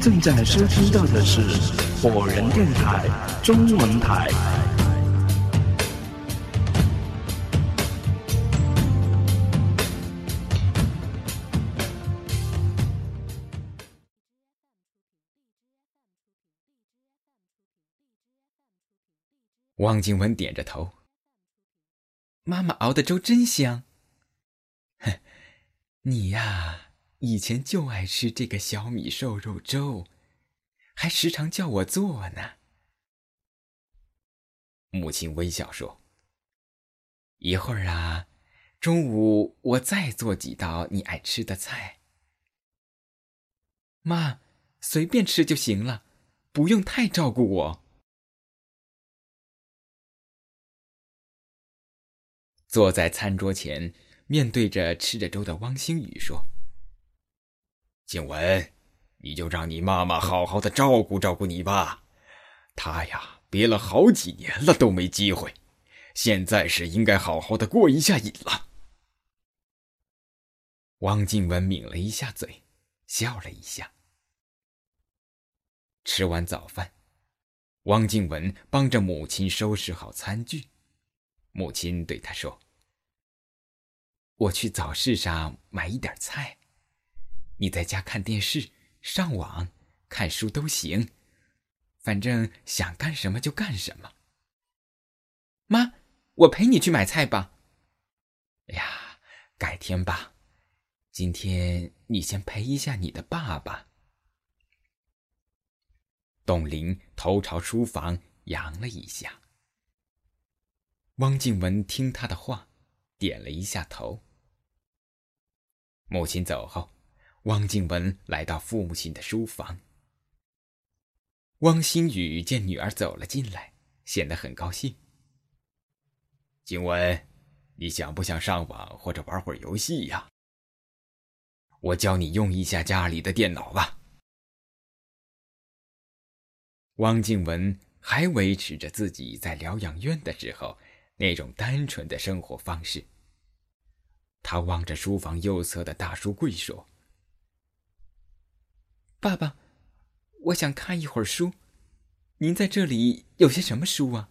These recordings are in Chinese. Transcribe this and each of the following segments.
正在收听到的是火人电台中文台。汪静文点着头。妈妈熬的粥真香。哼，你呀，以前就爱吃这个小米瘦肉粥，还时常叫我做呢。母亲微笑说：“一会儿啊，中午我再做几道你爱吃的菜。妈，随便吃就行了，不用太照顾我。”坐在餐桌前，面对着吃着粥的汪星宇说：“静文，你就让你妈妈好好的照顾照顾你吧。她呀，憋了好几年了都没机会，现在是应该好好的过一下瘾了。”汪静文抿了一下嘴，笑了一下。吃完早饭，汪静文帮着母亲收拾好餐具。母亲对他说：“我去早市上买一点菜，你在家看电视、上网、看书都行，反正想干什么就干什么。”妈，我陪你去买菜吧。哎呀，改天吧，今天你先陪一下你的爸爸。董玲头朝书房扬了一下。汪静文听他的话，点了一下头。母亲走后，汪静文来到父母亲的书房。汪星宇见女儿走了进来，显得很高兴。静文，你想不想上网或者玩会儿游戏呀？我教你用一下家里的电脑吧。汪静文还维持着自己在疗养院的时候。那种单纯的生活方式。他望着书房右侧的大书柜说：“爸爸，我想看一会儿书，您在这里有些什么书啊？”“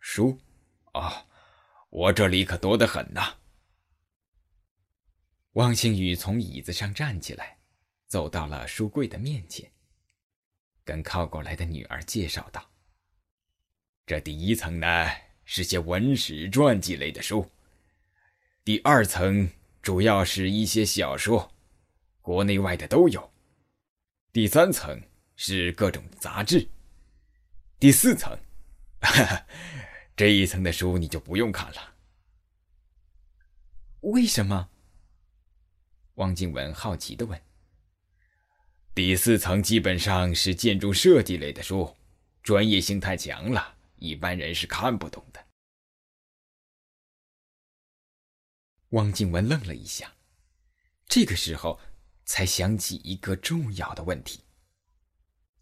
书，啊，我这里可多得很呐。”汪星宇从椅子上站起来，走到了书柜的面前，跟靠过来的女儿介绍道：“这第一层呢。”是些文史传记类的书。第二层主要是一些小说，国内外的都有。第三层是各种杂志。第四层，哈哈，这一层的书你就不用看了。为什么？汪静文好奇的问。第四层基本上是建筑设计类的书，专业性太强了。一般人是看不懂的。汪静文愣了一下，这个时候才想起一个重要的问题：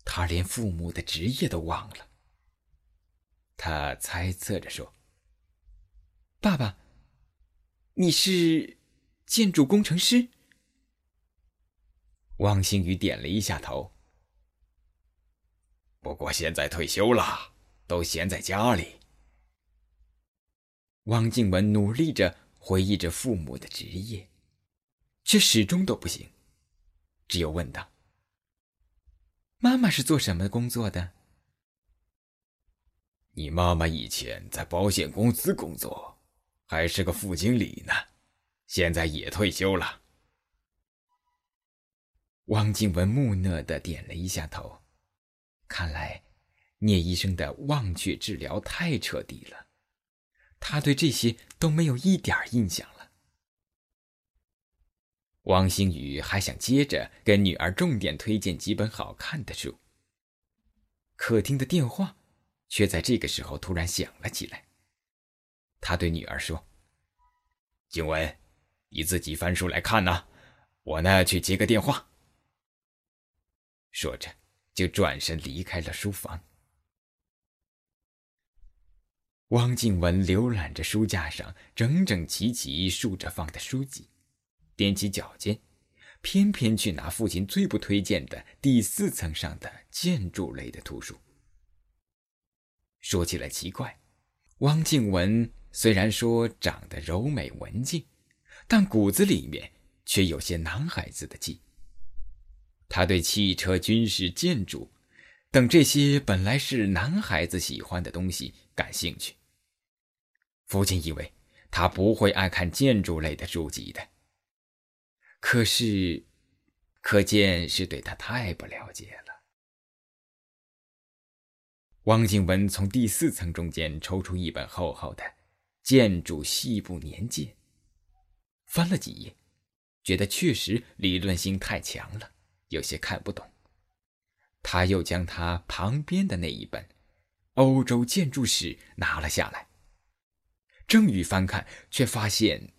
他连父母的职业都忘了。他猜测着说：“爸爸，你是建筑工程师？”汪星宇点了一下头。不过现在退休了。都闲在家里。汪静文努力着回忆着父母的职业，却始终都不行，只有问道：“妈妈是做什么工作的？”“你妈妈以前在保险公司工作，还是个副经理呢，现在也退休了。”汪静文木讷的点了一下头，看来。聂医生的忘却治疗太彻底了，他对这些都没有一点印象了。王星宇还想接着跟女儿重点推荐几本好看的书，客厅的电话却在这个时候突然响了起来。他对女儿说：“静文，你自己翻书来看呐，我呢去接个电话。”说着，就转身离开了书房。汪静文浏览着书架上整整齐齐竖着放的书籍，踮起脚尖，偏偏去拿父亲最不推荐的第四层上的建筑类的图书。说起来奇怪，汪静文虽然说长得柔美文静，但骨子里面却有些男孩子的劲。他对汽车、军事、建筑等这些本来是男孩子喜欢的东西感兴趣。父亲以为他不会爱看建筑类的书籍的。可是，可见是对他太不了解了。汪静文从第四层中间抽出一本厚厚的《建筑细部年鉴》，翻了几页，觉得确实理论性太强了，有些看不懂。他又将他旁边的那一本《欧洲建筑史》拿了下来，正欲翻看，却发现，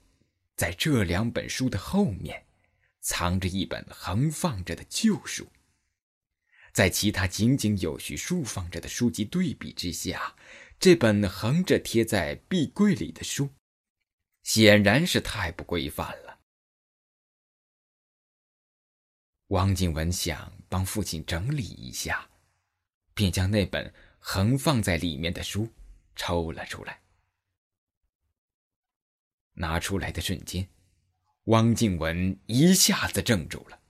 在这两本书的后面。藏着一本横放着的旧书，在其他井井有序竖放着的书籍对比之下，这本横着贴在壁柜里的书，显然是太不规范了。汪静文想帮父亲整理一下，便将那本横放在里面的书抽了出来，拿出来的瞬间。汪静文一下子怔住了，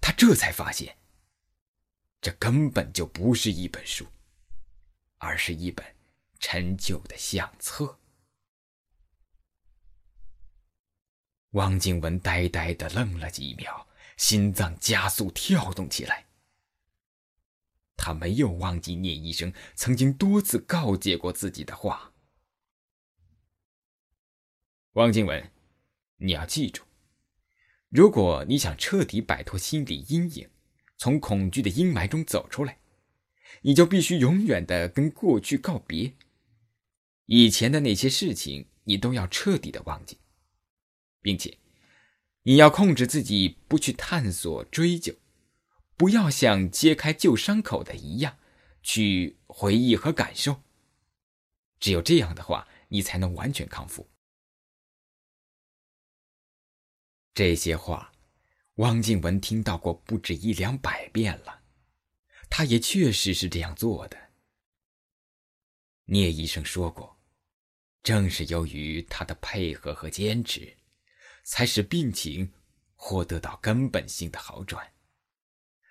他这才发现，这根本就不是一本书，而是一本陈旧的相册。汪静文呆呆的愣了几秒，心脏加速跳动起来。他没有忘记聂医生曾经多次告诫过自己的话。汪静文。你要记住，如果你想彻底摆脱心理阴影，从恐惧的阴霾中走出来，你就必须永远的跟过去告别。以前的那些事情，你都要彻底的忘记，并且你要控制自己不去探索追究，不要像揭开旧伤口的一样去回忆和感受。只有这样的话，你才能完全康复。这些话，汪静文听到过不止一两百遍了，他也确实是这样做的。聂医生说过，正是由于他的配合和坚持，才使病情获得到根本性的好转，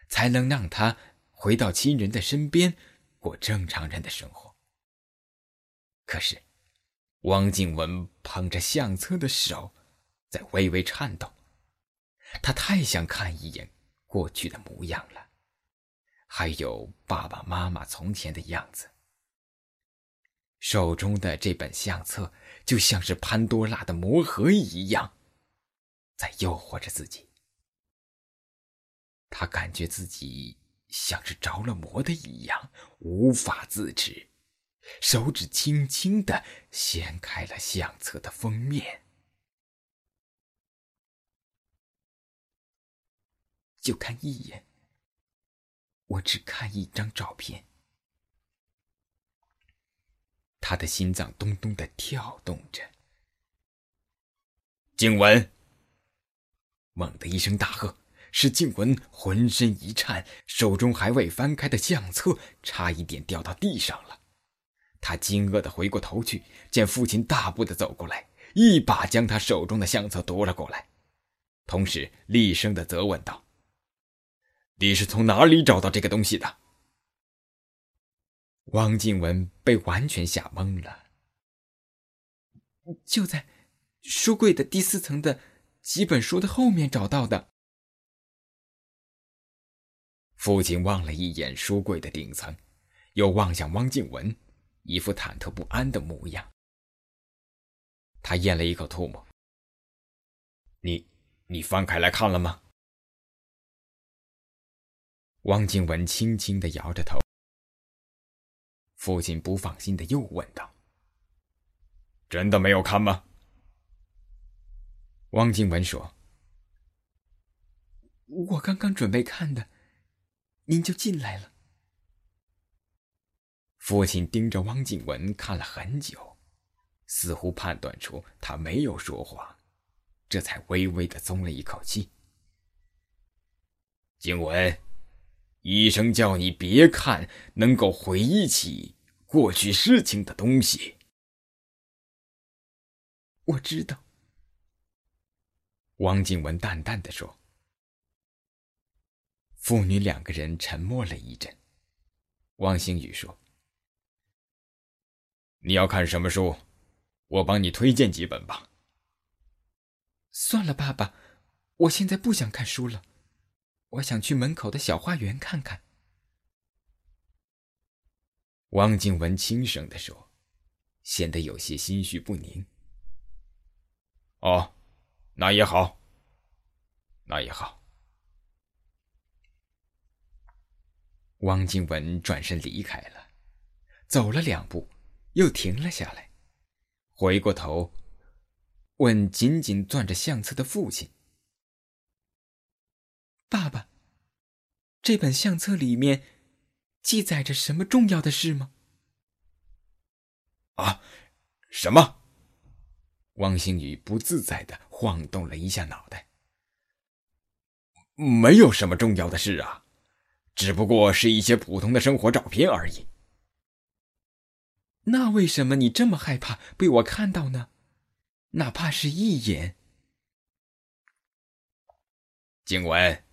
才能让他回到亲人的身边，过正常人的生活。可是，汪静文捧着相册的手在微微颤抖。他太想看一眼过去的模样了，还有爸爸妈妈从前的样子。手中的这本相册就像是潘多拉的魔盒一样，在诱惑着自己。他感觉自己像是着了魔的一样，无法自持，手指轻轻的掀开了相册的封面。就看一眼，我只看一张照片。他的心脏咚咚的跳动着。静文，猛地一声大喝，使静文浑身一颤，手中还未翻开的相册差一点掉到地上了。他惊愕的回过头去，见父亲大步的走过来，一把将他手中的相册夺了过来，同时厉声的责问道。你是从哪里找到这个东西的？汪静文被完全吓懵了。就在书柜的第四层的几本书的后面找到的。父亲望了一眼书柜的顶层，又望向汪静文，一副忐忑不安的模样。他咽了一口唾沫：“你，你翻开来看了吗？”汪静文轻轻的摇着头。父亲不放心的又问道：“真的没有看吗？”汪静文说：“我刚刚准备看的，您就进来了。”父亲盯着汪静文看了很久，似乎判断出他没有说谎，这才微微的松了一口气，静文，医生叫你别看能够回忆起过去事情的东西。我知道。汪静文淡淡的说。父女两个人沉默了一阵。汪星宇说：“你要看什么书？我帮你推荐几本吧。”算了，爸爸，我现在不想看书了，我想去门口的小花园看看。”汪静文轻声的说，显得有些心绪不宁。“哦，那也好，那也好。”汪静文转身离开了，走了两步，又停了下来，回过头，问紧紧攥着相册的父亲：“爸爸，这本相册里面记载着什么重要的事吗？”“啊，什么？”汪星宇不自在的晃动了一下脑袋。“没有什么重要的事啊。”只不过是一些普通的生活照片而已。那为什么你这么害怕被我看到呢？哪怕是一眼。景文，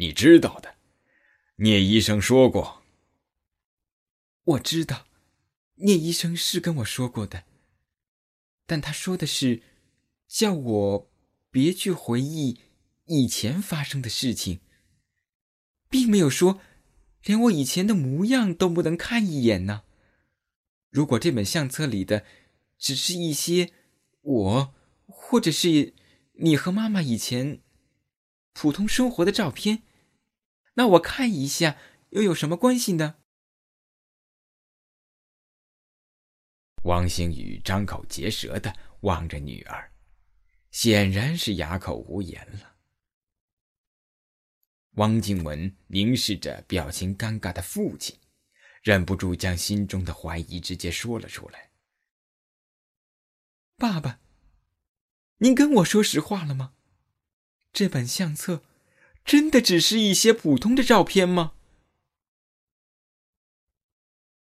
你知道的，聂医生说过。我知道，聂医生是跟我说过的，但他说的是，叫我别去回忆以前发生的事情。并没有说，连我以前的模样都不能看一眼呢。如果这本相册里的只是一些我，或者是你和妈妈以前普通生活的照片，那我看一下又有什么关系呢？汪星宇张口结舌的望着女儿，显然是哑口无言了。汪静文凝视着表情尴尬的父亲，忍不住将心中的怀疑直接说了出来：“爸爸，您跟我说实话了吗？这本相册真的只是一些普通的照片吗？”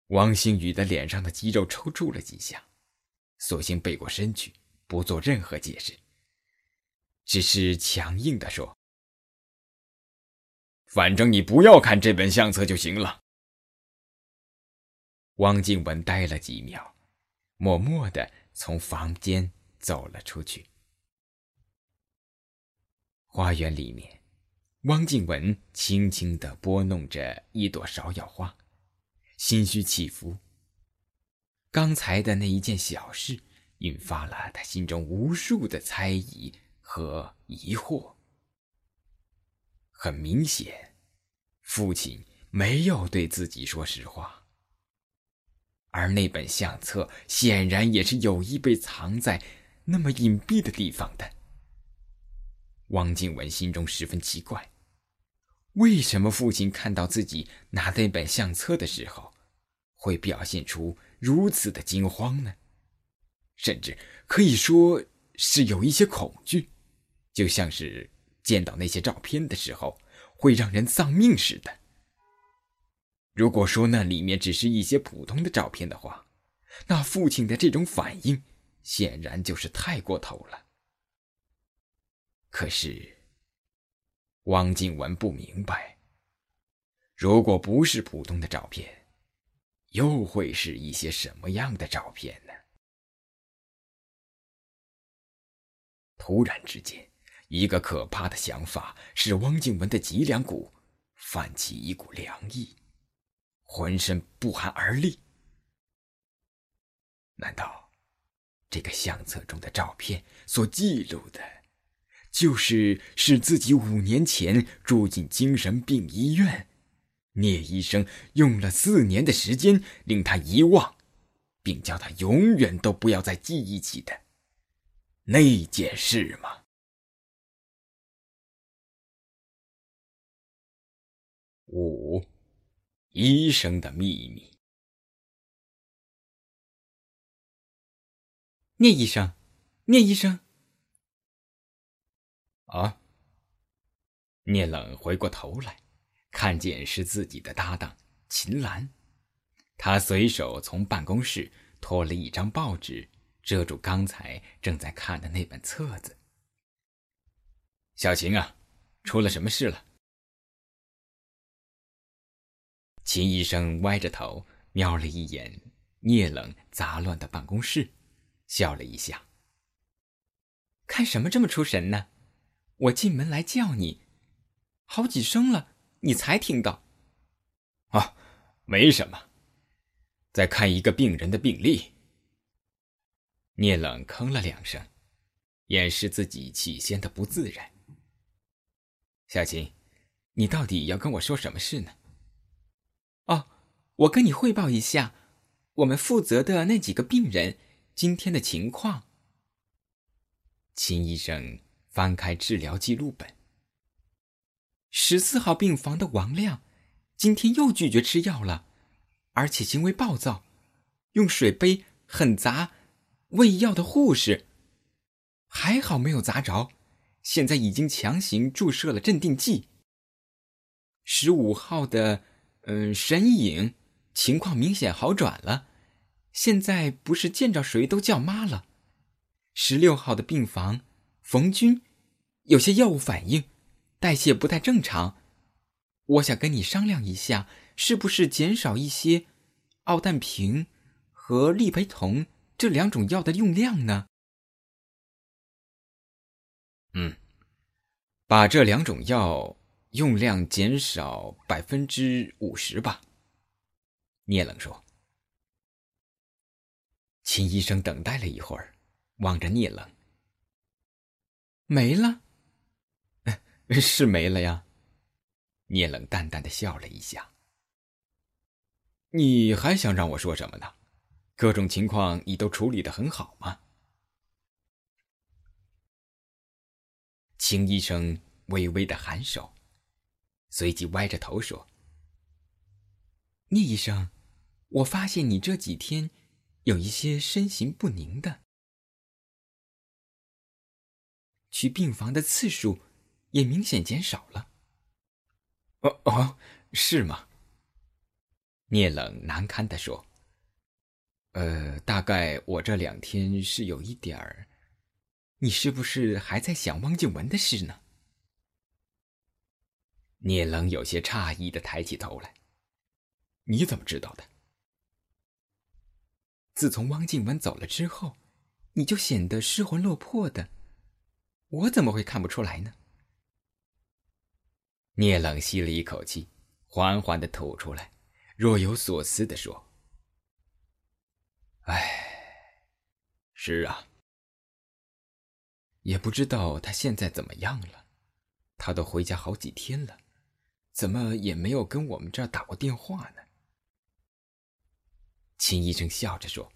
汪星宇的脸上的肌肉抽搐了几下，索性背过身去，不做任何解释，只是强硬的说。反正你不要看这本相册就行了。汪静文呆了几秒，默默的从房间走了出去。花园里面，汪静文轻轻的拨弄着一朵芍药花，心绪起伏。刚才的那一件小事，引发了他心中无数的猜疑和疑惑。很明显，父亲没有对自己说实话，而那本相册显然也是有意被藏在那么隐蔽的地方的。汪静文心中十分奇怪，为什么父亲看到自己拿那本相册的时候，会表现出如此的惊慌呢？甚至可以说是有一些恐惧，就像是……见到那些照片的时候，会让人丧命似的。如果说那里面只是一些普通的照片的话，那父亲的这种反应显然就是太过头了。可是，汪静文不明白，如果不是普通的照片，又会是一些什么样的照片呢？突然之间。一个可怕的想法使汪静文的脊梁骨泛起一股凉意，浑身不寒而栗。难道这个相册中的照片所记录的，就是使自己五年前住进精神病医院，聂医生用了四年的时间令他遗忘，并叫他永远都不要再记忆起的那件事吗？五，医生的秘密。聂医生，聂医生，啊，聂冷回过头来，看见是自己的搭档秦岚，他随手从办公室拖了一张报纸，遮住刚才正在看的那本册子。小秦啊，出了什么事了？秦医生歪着头瞄了一眼聂冷杂乱的办公室，笑了一下。看什么这么出神呢？我进门来叫你。好几声了，你才听到。啊，没什么，在看一个病人的病历。聂冷吭了两声，掩饰自己起先的不自然。小琴，你到底要跟我说什么事呢？哦，我跟你汇报一下，我们负责的那几个病人今天的情况。秦医生翻开治疗记录本。十四号病房的王亮，今天又拒绝吃药了，而且行为暴躁，用水杯狠砸喂药的护士。还好没有砸着，现在已经强行注射了镇定剂。十五号的，嗯，神影情况明显好转了，现在不是见着谁都叫妈了。十六号的病房，冯军有些药物反应。代谢不太正常，我想跟你商量一下，是不是减少一些奥氮平和利培酮这两种药的用量呢？嗯，把这两种药用量减少百分之五十吧。聂冷说。秦医生等待了一会儿，望着聂冷，没了。是没了呀，聂冷淡淡的笑了一下。你还想让我说什么呢？各种情况你都处理的很好吗？秦医生微微的颔首，随即歪着头说：“聂医生，我发现你这几天有一些身形不宁的，去病房的次数。”也明显减少了。哦哦，是吗？聂冷难堪的说：“呃，大概我这两天是有一点儿。你是不是还在想汪静文的事呢？”聂冷有些诧异的抬起头来：“你怎么知道的？自从汪静文走了之后，你就显得失魂落魄的，我怎么会看不出来呢？”聂冷吸了一口气，缓缓的吐出来，若有所思的说：“哎，是啊，也不知道他现在怎么样了。他都回家好几天了，怎么也没有跟我们这儿打过电话呢？”秦医生笑着说：“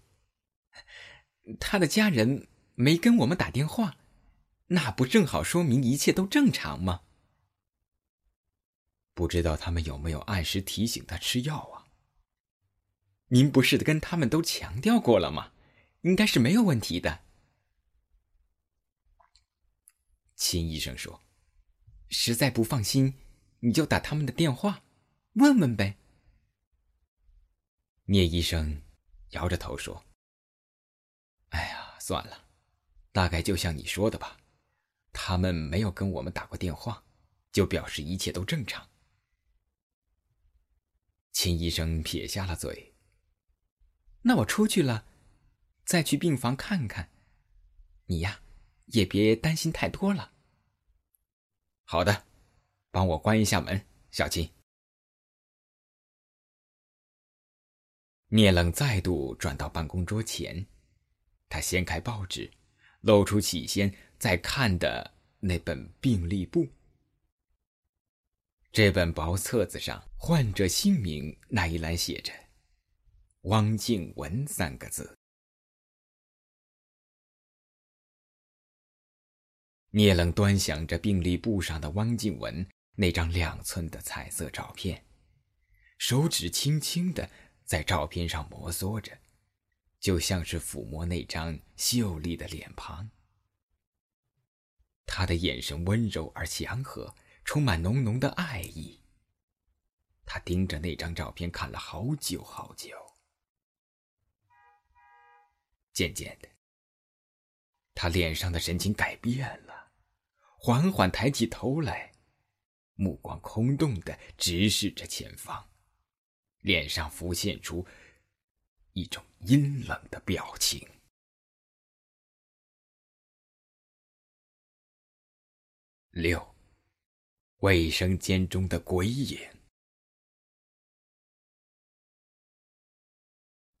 他的家人没跟我们打电话，那不正好说明一切都正常吗？”不知道他们有没有按时提醒他吃药啊？您不是跟他们都强调过了吗？应该是没有问题的。秦医生说：“实在不放心，你就打他们的电话，问问呗。”聂医生摇着头说：“哎呀，算了，大概就像你说的吧，他们没有跟我们打过电话，就表示一切都正常。”秦医生撇下了嘴。那我出去了，再去病房看看。你呀，也别担心太多了。好的，帮我关一下门，小秦。聂冷再度转到办公桌前，他掀开报纸，露出起先在看的那本病历簿。这本薄册子上，患者姓名那一栏写着“汪静文”三个字。聂冷端详着病历簿上的汪静文那张两寸的彩色照片，手指轻轻的在照片上摩挲着，就像是抚摸那张秀丽的脸庞。他的眼神温柔而祥和。充满浓浓的爱意。他盯着那张照片看了好久好久，渐渐的，他脸上的神情改变了，缓缓抬起头来，目光空洞的直视着前方，脸上浮现出一种阴冷的表情。六，卫生间中的鬼影。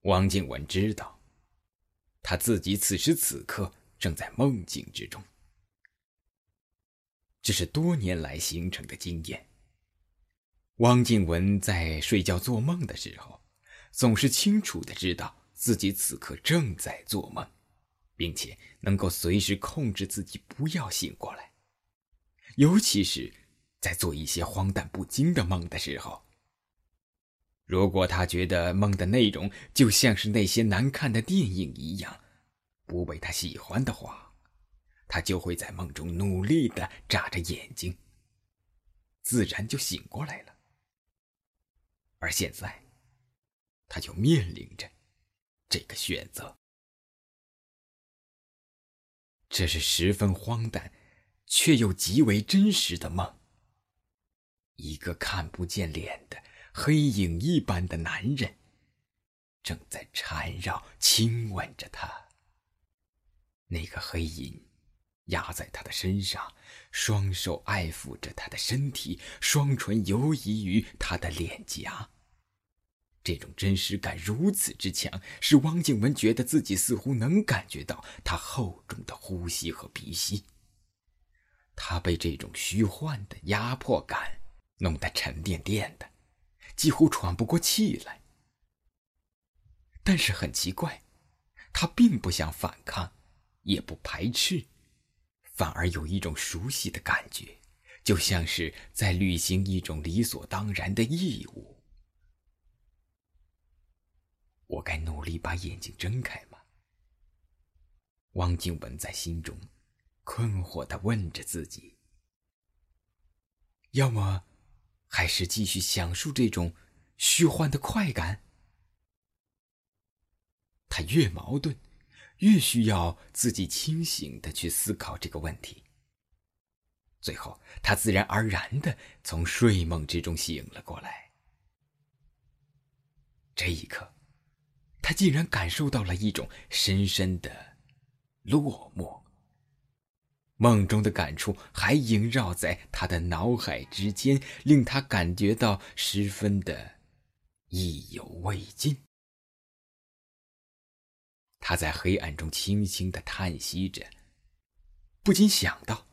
汪静文知道，他自己此时此刻正在梦境之中。这是多年来形成的经验。汪静文在睡觉做梦的时候，总是清楚的知道自己此刻正在做梦，并且能够随时控制自己不要醒过来。尤其是在做一些荒诞不经的梦的时候，如果他觉得梦的内容就像是那些难看的电影一样，不被他喜欢的话，他就会在梦中努力的眨着眼睛，自然就醒过来了。而现在，他就面临着这个选择，这是十分荒诞。却又极为真实的梦。一个看不见脸的黑影一般的男人，正在缠绕、亲吻着她。那个黑影压在他的身上，双手爱抚着他的身体，双唇游移于他的脸颊。这种真实感如此之强，使汪静文觉得自己似乎能感觉到他厚重的呼吸和鼻息。他被这种虚幻的压迫感弄得沉甸甸的，几乎喘不过气来。但是很奇怪，他并不想反抗，也不排斥，反而有一种熟悉的感觉，就像是在履行一种理所当然的义务。我该努力把眼睛睁开吗？汪静文在心中。困惑的问着自己：“要么，还是继续享受这种虚幻的快感？”他越矛盾，越需要自己清醒的去思考这个问题。最后，他自然而然的从睡梦之中醒了过来。这一刻，他竟然感受到了一种深深的落寞。梦中的感触还萦绕在他的脑海之间，令他感觉到十分的意犹未尽。他在黑暗中轻轻的叹息着，不禁想到：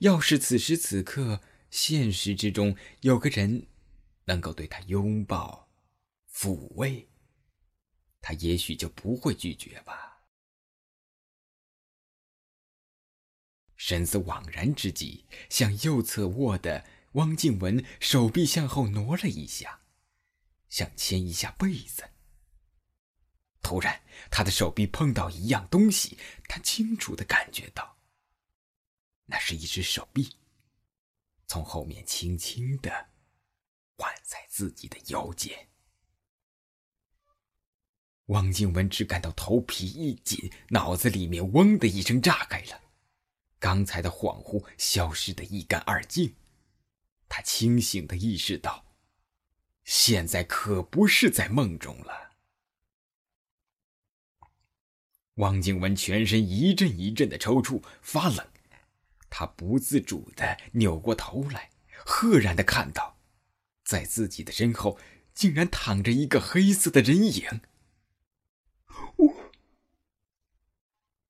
要是此时此刻现实之中有个人能够对他拥抱、抚慰，他也许就不会拒绝吧。神思惘然之际，向右侧卧的汪静文手臂向后挪了一下，想牵一下被子。突然，他的手臂碰到一样东西，他清楚的感觉到，那是一只手臂，从后面轻轻的挽在自己的腰间。汪静文只感到头皮一紧，脑子里面嗡的一声炸开了。刚才的恍惚消失的一干二净，他清醒的意识到，现在可不是在梦中了。汪静文全身一阵一阵的抽搐，发冷，他不自主的扭过头来，赫然的看到，在自己的身后竟然躺着一个黑色的人影。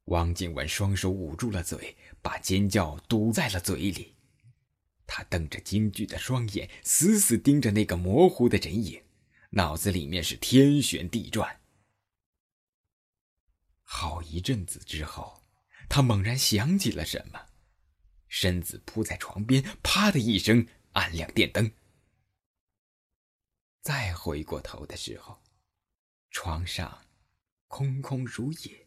汪静文双手捂住了嘴。把尖叫堵在了嘴里，他瞪着惊惧的双眼，死死盯着那个模糊的人影，脑子里面是天旋地转。好一阵子之后，他猛然想起了什么，身子扑在床边，啪的一声按亮电灯。再回过头的时候，床上空空如也。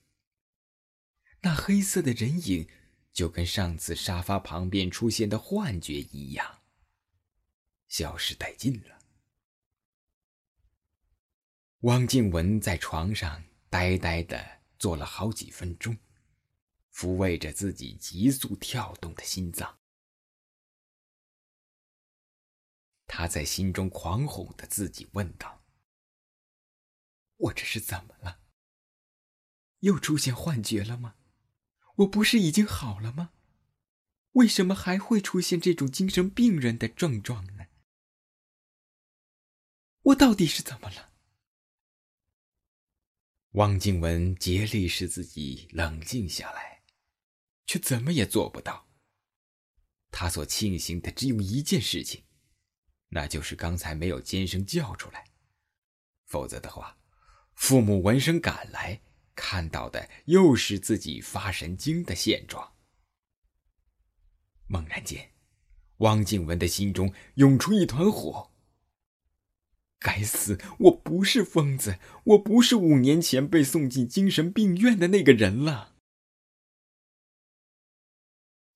那黑色的人影。就跟上次沙发旁边出现的幻觉一样，消失殆尽了。汪静文在床上呆呆的坐了好几分钟，抚慰着自己急速跳动的心脏。他在心中狂哄的自己问道：“我这是怎么了？又出现幻觉了吗？我不是已经好了吗？为什么还会出现这种精神病人的症状呢？我到底是怎么了？”汪静文竭力使自己冷静下来，却怎么也做不到。他所庆幸的只有一件事情，那就是刚才没有尖声叫出来。否则的话，父母闻声赶来，看到的又是自己发神经的现状。猛然间，汪静文的心中涌出一团火。该死！我不是疯子，我不是五年前被送进精神病院的那个人了。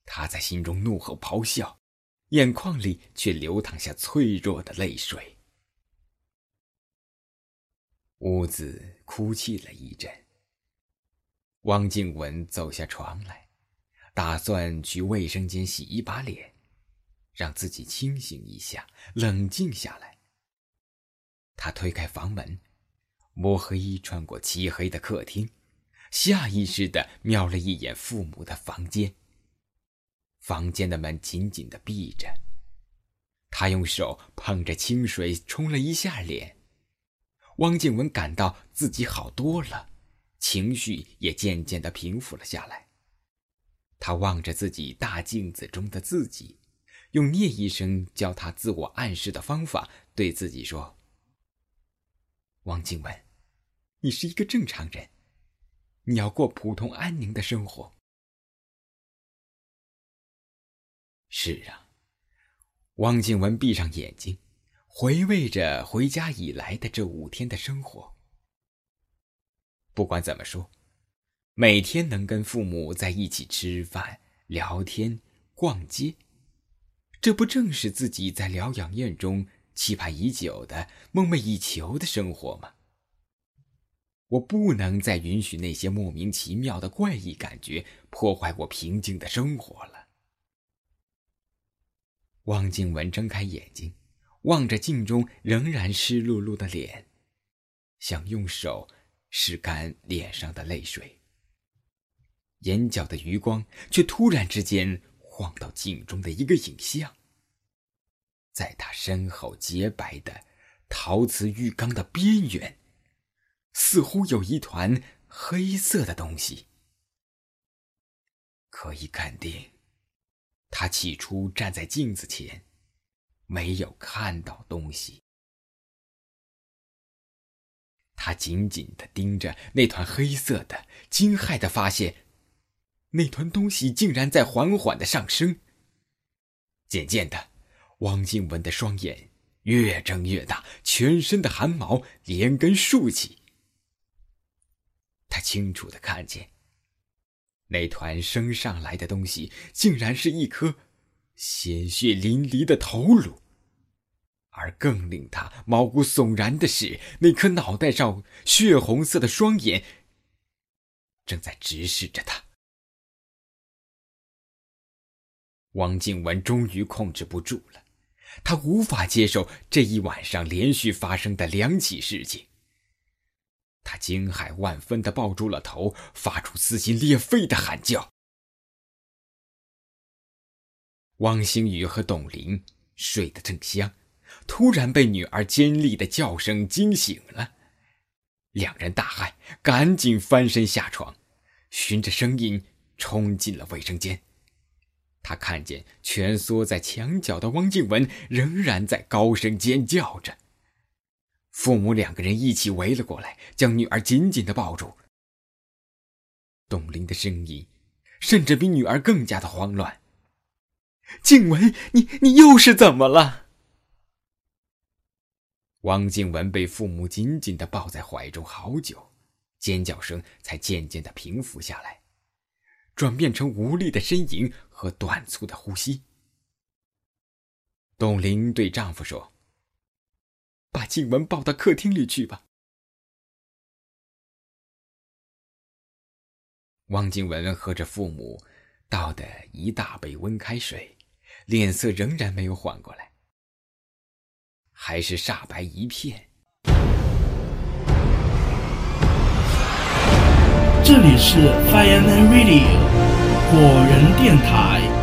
他在心中怒吼咆哮，眼眶里却流淌下脆弱的泪水。屋子哭泣了一阵。汪静文走下床来，打算去卫生间洗一把脸，让自己清醒一下，冷静下来。他推开房门，摸黑穿过漆黑的客厅，下意识的瞄了一眼父母的房间。房间的门紧紧的闭着。他用手捧着清水冲了一下脸。汪静文感到自己好多了，情绪也渐渐的平复了下来。他望着自己大镜子中的自己，用聂医生教他自我暗示的方法对自己说。汪静文，你是一个正常人，你要过普通安宁的生活。是啊，汪静文闭上眼睛，回味着回家以来的这五天的生活。不管怎么说，每天能跟父母在一起吃饭、聊天、逛街，这不正是自己在疗养院中？期盼已久的、梦寐以求的生活吗？我不能再允许那些莫名其妙的怪异感觉破坏我平静的生活了。汪静文睁开眼睛，望着镜中仍然湿漉漉的脸，想用手拭干脸上的泪水，眼角的余光却突然之间晃到镜中的一个影像。在他身后洁白的陶瓷浴缸的边缘，似乎有一团黑色的东西。可以肯定，他起初站在镜子前，没有看到东西。他紧紧的盯着那团黑色的，惊骇的发现，那团东西竟然在缓缓的上升。渐渐的。汪静文的双眼越睁越大，全身的汗毛连根竖起。他清楚的看见，那团升上来的东西，竟然是一颗鲜血淋漓的头颅。而更令他毛骨悚然的是，那颗脑袋上血红色的双眼，正在直视着他。汪静文终于控制不住了。他无法接受这一晚上连续发生的两起事情。他惊骇万分的抱住了头，发出撕心裂肺的喊叫。汪星宇和董林睡得正香，突然被女儿尖利的叫声惊醒了。两人大骇，赶紧翻身下床，循着声音冲进了卫生间。他看见蜷缩在墙角的汪静文仍然在高声尖叫着。父母两个人一起围了过来，将女儿紧紧的抱住。董玲的声音甚至比女儿更加的慌乱。静文，你你又是怎么了？汪静文被父母紧紧的抱在怀中好久，尖叫声才渐渐的平复下来。转变成无力的呻吟和短促的呼吸。董玲对丈夫说：“把静雯抱到客厅里去吧。”汪静雯喝着父母倒的一大杯温开水，脸色仍然没有缓过来，还是煞白一片。这里是 Fireman Radio 果园电台。